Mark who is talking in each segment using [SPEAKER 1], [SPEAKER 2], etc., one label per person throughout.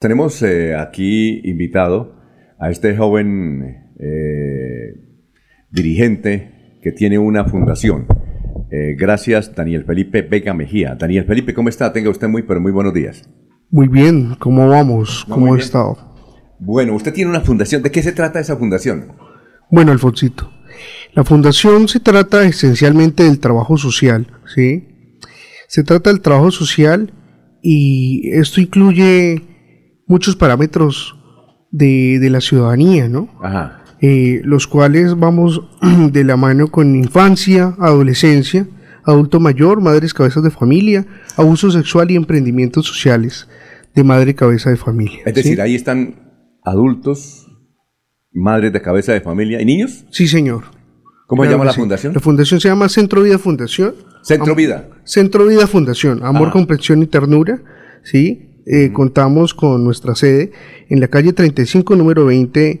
[SPEAKER 1] Tenemos eh, aquí invitado a este joven eh, dirigente que tiene una fundación. Eh, gracias, Daniel Felipe Vega Mejía. Daniel Felipe, ¿cómo está? Tenga usted muy, pero muy buenos días.
[SPEAKER 2] Muy bien, ¿cómo vamos?
[SPEAKER 1] No,
[SPEAKER 2] ¿Cómo ha estado?
[SPEAKER 1] Bueno, usted tiene una fundación. ¿De qué se trata esa fundación?
[SPEAKER 2] Bueno, Alfonsito, la fundación se trata esencialmente del trabajo social, ¿sí? Se trata del trabajo social y esto incluye muchos parámetros de, de la ciudadanía, ¿no?
[SPEAKER 1] Ajá.
[SPEAKER 2] Eh, los cuales vamos de la mano con infancia, adolescencia, adulto mayor, madres cabezas de familia, abuso sexual y emprendimientos sociales de madre cabeza de familia.
[SPEAKER 1] Es
[SPEAKER 2] ¿sí?
[SPEAKER 1] decir, ahí están adultos, madres de cabeza de familia y niños.
[SPEAKER 2] Sí, señor.
[SPEAKER 1] ¿Cómo se llama la
[SPEAKER 2] sí.
[SPEAKER 1] fundación?
[SPEAKER 2] La fundación se llama Centro Vida Fundación.
[SPEAKER 1] Centro
[SPEAKER 2] Am-
[SPEAKER 1] Vida.
[SPEAKER 2] Centro Vida Fundación, Amor,
[SPEAKER 1] Ah.
[SPEAKER 2] Comprensión y Ternura. ¿sí? Eh, Contamos con nuestra sede en la calle 35, número 20,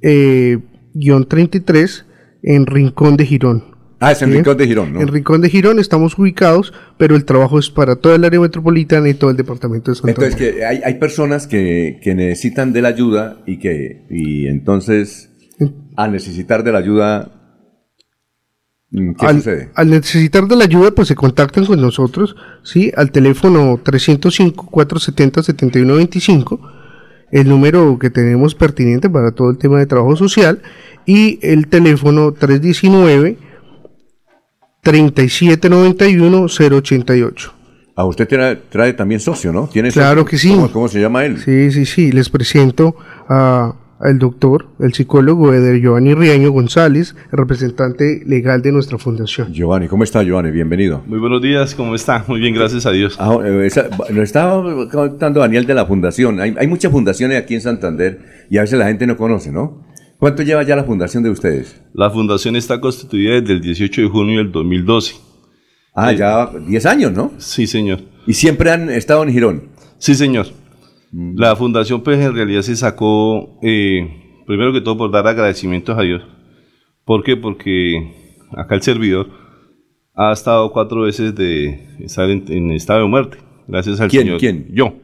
[SPEAKER 2] eh, guion 33, en Rincón de Girón.
[SPEAKER 1] Ah, es en
[SPEAKER 2] ¿sí?
[SPEAKER 1] Rincón de Girón, ¿no?
[SPEAKER 2] En Rincón de Girón estamos ubicados, pero el trabajo es para toda el área metropolitana y todo el departamento de Santander.
[SPEAKER 1] Entonces, que hay, hay personas que, que necesitan de la ayuda y que y entonces, al necesitar de la ayuda, ¿qué
[SPEAKER 2] al,
[SPEAKER 1] sucede?
[SPEAKER 2] al necesitar de la ayuda, pues se contactan con nosotros, ¿sí? Al teléfono 305-470-7125, el número que tenemos pertinente para todo el tema de trabajo social, y el teléfono 319-3791-088.
[SPEAKER 1] A usted trae, trae también socio, ¿no? ¿Tiene
[SPEAKER 2] Claro
[SPEAKER 1] socio?
[SPEAKER 2] que sí.
[SPEAKER 1] ¿Cómo, cómo se llama él?
[SPEAKER 2] Sí, sí, sí, les presento a al doctor, el psicólogo Eder Giovanni Riaño González, representante legal de nuestra fundación.
[SPEAKER 1] Giovanni, ¿cómo está Giovanni? Bienvenido.
[SPEAKER 3] Muy buenos días, ¿cómo está? Muy bien, gracias a Dios.
[SPEAKER 1] Ah, eh, esa- nos estaba contando Daniel de la fundación. Hay, hay muchas fundaciones aquí en Santander y a veces la gente no conoce, ¿no? ¿Cuánto lleva ya la fundación de ustedes?
[SPEAKER 3] La fundación está constituida desde el 18 de junio del 2012.
[SPEAKER 1] Ah,
[SPEAKER 3] Eh,
[SPEAKER 1] ya 10 años, ¿no?
[SPEAKER 3] Sí, señor.
[SPEAKER 1] Y siempre han estado en Girón.
[SPEAKER 3] Sí, señor. La fundación, pues, en realidad se sacó, eh, primero que todo, por dar agradecimientos a Dios. ¿Por qué? Porque acá el servidor ha estado cuatro veces de estar en, en estado de muerte. Gracias al
[SPEAKER 1] ¿Quién?
[SPEAKER 3] Señor.
[SPEAKER 1] ¿Quién?
[SPEAKER 3] Yo.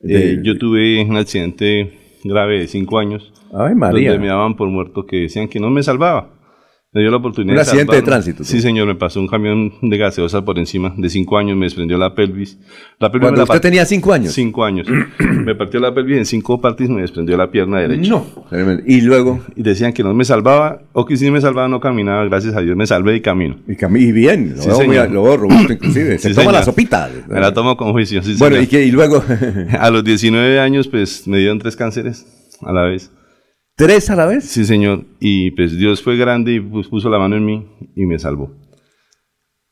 [SPEAKER 1] De-
[SPEAKER 3] Eh, yo tuve un accidente grave de cinco años.
[SPEAKER 1] Ay, María.
[SPEAKER 3] Donde me daban por muerto que decían que no me salvaba. Me dio la oportunidad
[SPEAKER 1] Un accidente de tránsito,
[SPEAKER 3] Sí, señor, me pasó un camión de gaseosa por encima de cinco años, me desprendió la pelvis. La pelvis
[SPEAKER 1] Cuando
[SPEAKER 3] la
[SPEAKER 1] usted tenía 5 años.
[SPEAKER 3] Cinco años. me partió la pelvis en cinco partes y me desprendió la pierna derecha.
[SPEAKER 1] No. Y luego,
[SPEAKER 3] Y decían que no me salvaba, o que si me salvaba no caminaba, gracias a Dios me salvé y camino.
[SPEAKER 1] y, cami- y bien, lo
[SPEAKER 3] Sí,
[SPEAKER 1] veo, muy-
[SPEAKER 3] señor.
[SPEAKER 1] lo veo robusto inclusive. Se
[SPEAKER 3] Sí,
[SPEAKER 1] toma la sopita.
[SPEAKER 3] Me la tomo con juicio, sí,
[SPEAKER 1] Bueno,
[SPEAKER 3] señor.
[SPEAKER 1] y, que, y luego,
[SPEAKER 3] A los 19 años, pues, me dieron tres cánceres a la vez.
[SPEAKER 1] ¿Tres a la vez?
[SPEAKER 3] Sí, señor. Y pues Dios fue grande y pus- puso la mano en mí y me salvó.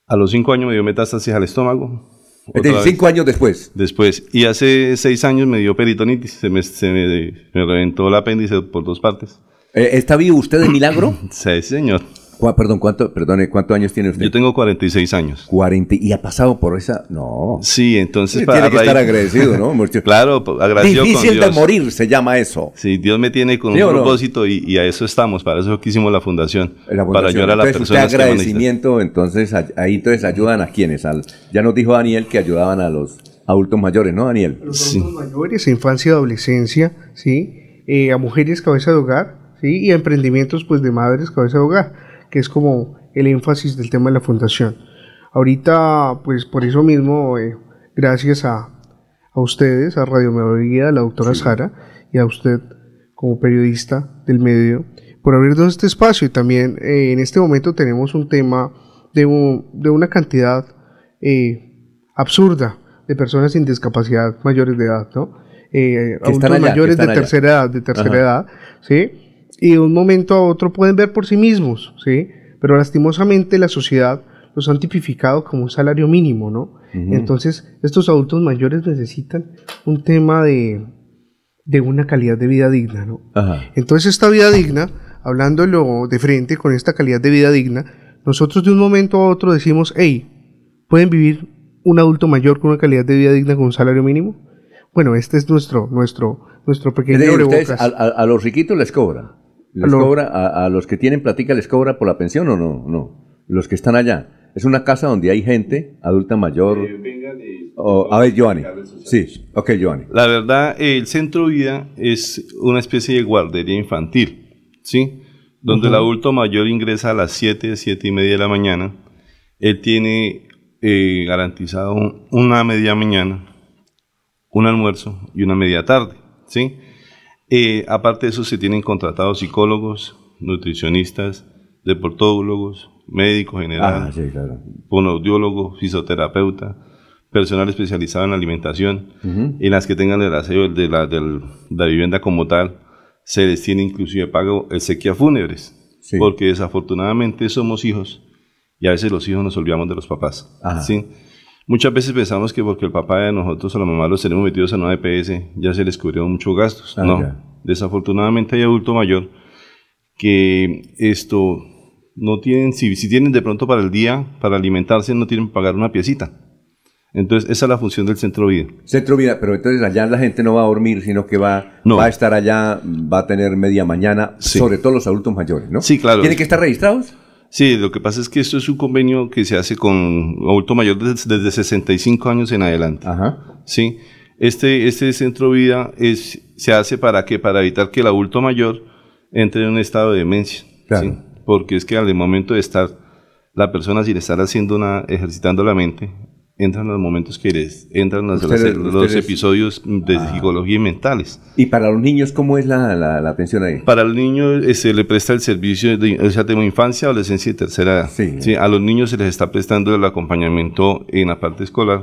[SPEAKER 3] A los cinco años me dio metástasis al estómago.
[SPEAKER 1] Es decir, cinco años después.
[SPEAKER 3] Después. Y hace seis años me dio peritonitis. Se me, se me, me reventó el apéndice por dos partes.
[SPEAKER 1] Eh, ¿Está vivo usted de milagro?
[SPEAKER 3] Sí, señor.
[SPEAKER 1] Cu- perdón, ¿cuánto, perdone, ¿cuántos años tiene usted?
[SPEAKER 3] Yo tengo 46 años.
[SPEAKER 1] 40 y ha pasado por esa. No.
[SPEAKER 3] Sí, entonces
[SPEAKER 1] Sí,
[SPEAKER 3] para
[SPEAKER 1] tiene que estar agradecido, ¿no?
[SPEAKER 3] Claro, agradecido
[SPEAKER 1] Difícil
[SPEAKER 3] con
[SPEAKER 1] de
[SPEAKER 3] Dios.
[SPEAKER 1] morir se llama eso.
[SPEAKER 3] Sí, Dios me tiene con
[SPEAKER 1] ¿Sí o
[SPEAKER 3] un
[SPEAKER 1] no?
[SPEAKER 3] propósito y, y a eso estamos. Para eso que hicimos la fundación.
[SPEAKER 1] La
[SPEAKER 3] Para
[SPEAKER 1] fundación.
[SPEAKER 3] ayudar a las
[SPEAKER 1] entonces, usted
[SPEAKER 3] personas que
[SPEAKER 1] agradecimiento, entonces a- ahí entonces ayudan a quienes, al, ya nos dijo Daniel que ayudaban a los adultos mayores, ¿no, Daniel?
[SPEAKER 2] A los
[SPEAKER 3] Sí.
[SPEAKER 2] adultos mayores, infancia y adolescencia, ¿sí? Eh, a mujeres cabeza de hogar, ¿sí? Y a emprendimientos pues de madres cabeza de hogar, que es como el énfasis del tema de la fundación. Ahorita, pues por eso mismo, eh, gracias a, a ustedes, a Radio Melodía, a la doctora Sara y a usted como periodista del medio, por abrirnos este espacio y también eh, en este momento tenemos un tema de, un- de una cantidad eh, absurda de personas sin discapacidad mayores de edad, ¿no? Eh, adultos
[SPEAKER 1] allá,
[SPEAKER 2] mayores de
[SPEAKER 1] allá.
[SPEAKER 2] tercera edad, de tercera
[SPEAKER 1] Ajá.
[SPEAKER 2] edad, ¿sí? Y de un momento a otro pueden ver por sí mismos, ¿sí? Pero lastimosamente la sociedad los han tipificado como un salario mínimo, ¿no? Entonces, estos adultos mayores necesitan un tema de, de una calidad de vida digna, ¿no?
[SPEAKER 1] Ajá.
[SPEAKER 2] Entonces esta vida digna, hablándolo de frente con esta calidad de vida digna, nosotros de un momento a otro decimos, hey, ¿pueden vivir un adulto mayor con una calidad de vida digna con un salario mínimo? Bueno, este es nuestro, nuestro, nuestro
[SPEAKER 1] Es
[SPEAKER 2] pequeño
[SPEAKER 1] ustedes
[SPEAKER 2] abrebocas.
[SPEAKER 1] a, a- a los riquitos les cobra. Les
[SPEAKER 2] A los-
[SPEAKER 1] cobra a, a los que tienen platica les cobra por la pensión o no? No. Los que están allá. Es una casa donde hay gente adulta mayor.
[SPEAKER 3] y
[SPEAKER 1] Oh, a ver, Giovanni. Sí, ok, Giovanni.
[SPEAKER 3] La verdad, el Centro Vida es una especie de guardería infantil, ¿sí? Donde el adulto mayor ingresa a las 7, 7 y media de la mañana. Él tiene eh, garantizado una media mañana, un almuerzo y una media tarde, ¿sí? Eh, aparte de eso, se tienen contratados psicólogos, nutricionistas, deportólogos, médicos general, ah, fisioterapeuta, personal especializado en alimentación, y las que tengan el aseo de la, de la vivienda como tal, se les tiene inclusive pago el sequía fúnebres, porque desafortunadamente somos hijos y a veces los hijos nos olvidamos de los papás. ¿sí? Muchas veces pensamos que porque el papá de nosotros o la mamá los tenemos metidos en una EPS, ya se les cubrieron muchos gastos. Ah, no, desafortunadamente hay adulto mayor que esto no tienen, si, si tienen de pronto para el día, para alimentarse, no tienen que pagar una piecita. Entonces, esa es la función del centro vida.
[SPEAKER 1] Centro vida, pero entonces allá la gente no va a dormir, sino que va, va a estar allá, va a tener media mañana, sobre todo los adultos mayores, ¿no?
[SPEAKER 3] Sí, claro.
[SPEAKER 1] ¿Tienen que estar registrados?
[SPEAKER 3] Sí, lo que pasa es que esto es un convenio que se hace con adulto mayor desde, desde 65 años en adelante. Ajá. Sí. Este, este centro vida es, se hace para que para evitar que el adulto mayor entre en un estado de demencia. Claro porque es que al momento de estar la persona sin estar haciendo una, ejercitando la mente, entran los momentos que les entran los, los, episodios de ah. psicología y mentales.
[SPEAKER 1] ¿Y para los niños cómo es la, la, atención ahí?
[SPEAKER 3] Para los niños eh, se le presta el servicio de, o sea, de infancia, adolescencia y tercera edad. Sí. A los niños se les está prestando el acompañamiento en la parte escolar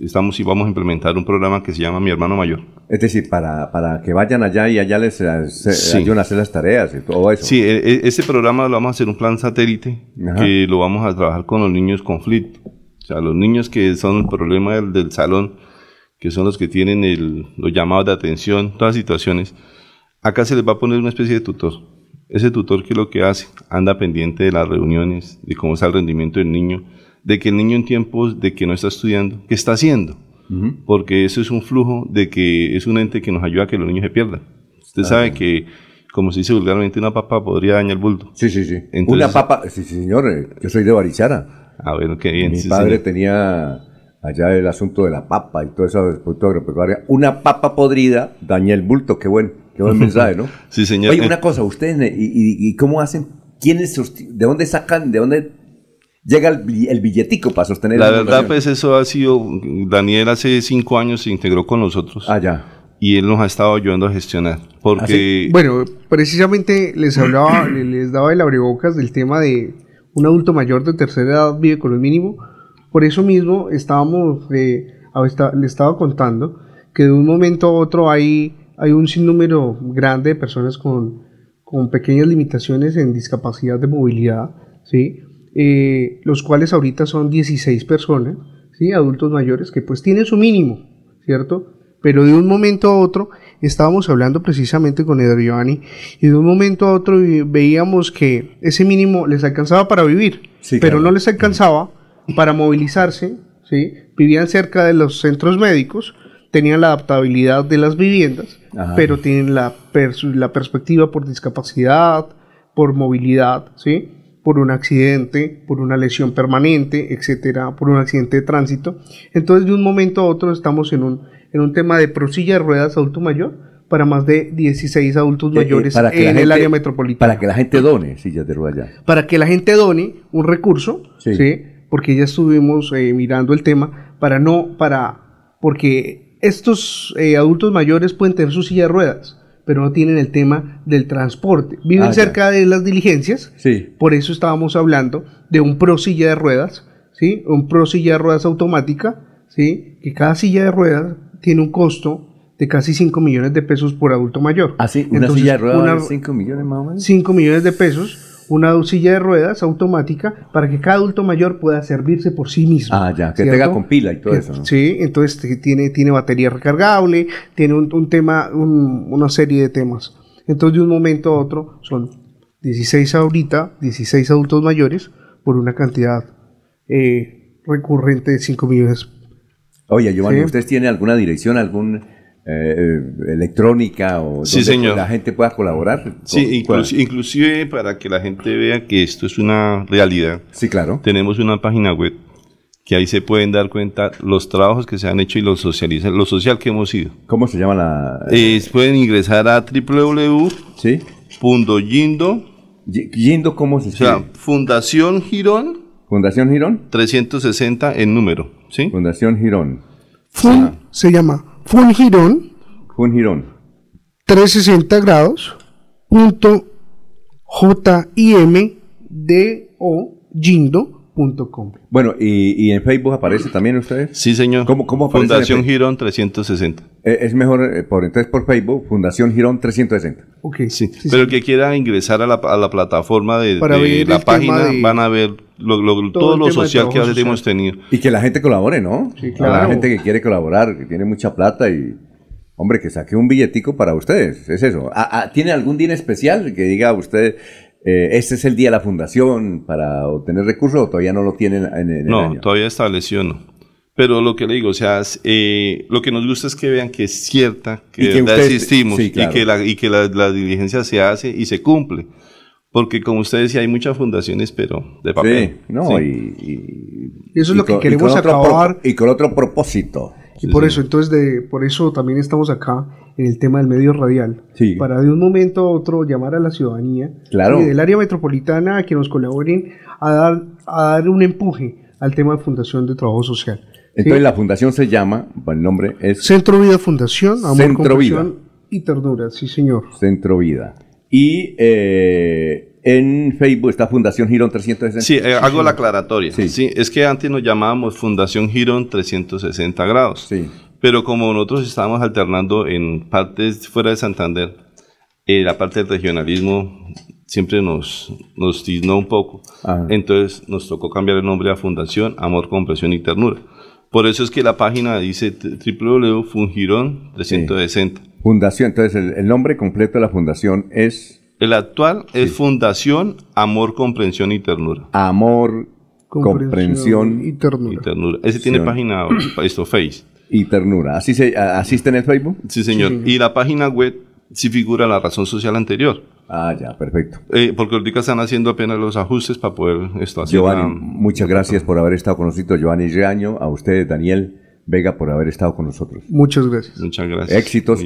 [SPEAKER 3] estamos y vamos a implementar un programa que se llama Mi Hermano Mayor.
[SPEAKER 1] Es decir, para, para que vayan allá y allá les ayuden a hacer las tareas y todo eso.
[SPEAKER 3] Sí, e, e, ese programa lo vamos a hacer un plan satélite que lo vamos a trabajar con los niños conflicto. Sea, los niños que son el problema del, salón, que son los que tienen el, los llamados de atención, todas situaciones, acá se les va a poner una especie de tutor. Ese tutor que lo que hace, anda pendiente de las reuniones, de cómo está el rendimiento del niño, de que el niño en tiempos de que no está estudiando, ¿qué está haciendo? Porque eso es un flujo de que es un ente que nos ayuda a que los niños se pierdan. Usted sabe que, como se dice vulgarmente, una papa podría dañar el bulto.
[SPEAKER 1] Sí, sí, sí. una papa, sí, señor, eh, yo soy de Barichara.
[SPEAKER 3] Ah, bueno, qué bien.
[SPEAKER 1] Mi padre tenía allá el asunto de la papa y todo eso, agropecuaria. Una papa podrida daña el bulto, qué buen, qué buen mensaje, ¿no?
[SPEAKER 3] sí, señor.
[SPEAKER 1] Oye, una cosa, ustedes, y, y, cómo hacen? ¿Quiénes, de dónde sacan, de dónde llega el, billetico para sostener
[SPEAKER 3] la verdad pues eso ha sido Daniel hace cinco años se integró con nosotros
[SPEAKER 1] ah ya
[SPEAKER 3] y él nos ha estado ayudando a gestionar porque
[SPEAKER 2] ¿Ah, bueno precisamente les hablaba les daba el abrebocas del tema de un adulto mayor de tercera edad vive con el mínimo por eso mismo estábamos eh, le estaba contando que de un momento a otro hay hay un sinnúmero grande de personas con con pequeñas limitaciones en discapacidad de movilidad sí eh, los cuales ahorita son 16 personas, ¿sí? adultos mayores, que pues tienen su mínimo, ¿cierto? Pero de un momento a otro, estábamos hablando precisamente con Giovanni, y de un momento a otro veíamos que ese mínimo les alcanzaba para vivir, pero no les alcanzaba para movilizarse, ¿sí? vivían cerca de los centros médicos, tenían la adaptabilidad de las viviendas, pero tienen la, la perspectiva por discapacidad, por movilidad, ¿sí? por un accidente, por una lesión permanente, etcétera, por un accidente de tránsito. Entonces, de un momento a otro estamos en un, en un tema de prosilla de ruedas adulto mayor para más de 16 adultos eh, eh, mayores en el área metropolitana.
[SPEAKER 1] Para que la gente done sillas de ruedas ya.
[SPEAKER 2] Para que la gente done un recurso, sí, porque ya estuvimos eh, mirando el tema, para no, para, porque estos adultos mayores pueden tener su silla de ruedas, pero no tienen el tema del transporte. Viven ah, cerca de las diligencias, sí. por eso estábamos hablando de un pro silla de ruedas, ¿sí? un pro silla de ruedas automática, ¿sí? que cada silla de ruedas tiene un costo de casi 5 millones de pesos por adulto mayor.
[SPEAKER 1] ¿Ah, sí? ¿Una silla de ruedas 5 millones más o menos?
[SPEAKER 2] 5 millones de pesos una silla de ruedas automática para que cada adulto mayor pueda servirse por sí mismo.
[SPEAKER 1] Ah, ya, que tenga con pila y todo eso.
[SPEAKER 2] Sí, entonces tiene, tiene batería recargable, tiene un, tema, una serie de temas. Entonces de un momento a otro son 16 ahorita, 16 adultos mayores por una cantidad eh, recurrente de 5 millones.
[SPEAKER 1] Oye, Giovanni, ¿ustedes tienen alguna dirección, algún eh, electrónica o
[SPEAKER 3] sí,
[SPEAKER 1] donde la gente pueda colaborar.
[SPEAKER 3] Sí, inclusive para que la gente vea que esto es una realidad.
[SPEAKER 1] Sí, claro.
[SPEAKER 3] Tenemos una página web que ahí se pueden dar cuenta los trabajos que se han hecho y lo socializan, lo social que hemos ido.
[SPEAKER 1] ¿Cómo se llama la...?
[SPEAKER 3] Eh, pueden ingresar a www.yindo.
[SPEAKER 1] ¿Sí? ¿Yindo cómo se escribe? O sea,
[SPEAKER 3] Fundación Girón.
[SPEAKER 1] Fundación Girón.
[SPEAKER 3] 360 en número, ¿sí?
[SPEAKER 1] Fundación Girón.
[SPEAKER 2] Fun, se llama Fun Girón.
[SPEAKER 1] Fun Girón.
[SPEAKER 2] 360 grados. Punto J-I-M-D-O
[SPEAKER 1] Bueno, ¿y, en Facebook aparece también ustedes?
[SPEAKER 3] Sí, señor.
[SPEAKER 1] ¿Cómo, cómo
[SPEAKER 3] Fundación Girón 360.
[SPEAKER 1] Eh, es mejor, eh, por entonces por Facebook, Fundación Girón 360.
[SPEAKER 3] Ok. Sí, pero el que quiera ingresar a la, a la plataforma de, la página, van a ver todo, lo social que hemos tenido.
[SPEAKER 1] Y que la gente colabore, ¿no? Sí, claro. La gente que quiere colaborar, que tiene mucha plata y... Hombre, que saque un billetico para ustedes, es eso. Ah, ah, ¿Tiene algún día especial que diga usted, eh, ¿Este es el día de la fundación para obtener recursos o todavía no lo tienen en, el
[SPEAKER 3] no, todavía estableció no. Pero lo que le digo, o sea, eh, lo que nos gusta es que vean que es cierta, que, que existimos y que, la, y que la, diligencia se hace y se cumple. Porque como usted decía, hay muchas fundaciones, pero de papel.
[SPEAKER 1] Sí, no, Y,
[SPEAKER 2] eso es lo que queremos acabar.
[SPEAKER 1] y con otro propósito.
[SPEAKER 2] Y por eso, entonces, de, por eso también estamos acá en el tema del medio radial. Para de un momento a otro llamar a la ciudadanía
[SPEAKER 1] claro.
[SPEAKER 2] y del área metropolitana a que nos colaboren a dar, a dar un empuje al tema de Fundación de Trabajo Social.
[SPEAKER 1] Entonces la fundación se llama, el nombre es...
[SPEAKER 2] Centro Vida Fundación, Amor, Centro Vida. y Ternura, sí señor.
[SPEAKER 1] Centro Vida. Y eh, en Facebook está Fundación Girón 360.
[SPEAKER 3] Sí, eh, hago la aclaratoria. Sí. sí. es que antes nos llamábamos Fundación Girón 360 grados. Sí. Pero como nosotros estábamos alternando en partes fuera de Santander, eh, la parte del regionalismo siempre nos, nos tiznó un poco. Entonces nos tocó cambiar el nombre a Fundación Amor, Comprensión y Ternura. Por eso es que la página dice www.fungirón 360.
[SPEAKER 1] Fundación, entonces el, nombre completo de la fundación es...
[SPEAKER 3] El actual es Fundación Amor, Comprensión y Ternura.
[SPEAKER 1] Amor, comprensión, y,
[SPEAKER 3] ternura. Ese tiene página, esto, Face
[SPEAKER 1] y ternura. ¿Así se asiste en el Facebook?
[SPEAKER 3] Sí, señor. Y la página web sí figura la razón social anterior.
[SPEAKER 1] Ah, ya, perfecto.
[SPEAKER 3] Eh, porque ahorita están haciendo apenas los ajustes para poder esto
[SPEAKER 1] hacer. Giovanni, muchas gracias por haber estado con nosotros. Giovanni Reaño, a usted, Daniel Vega, por haber estado con nosotros.
[SPEAKER 2] Muchas gracias.
[SPEAKER 3] Muchas gracias.
[SPEAKER 1] Éxitos.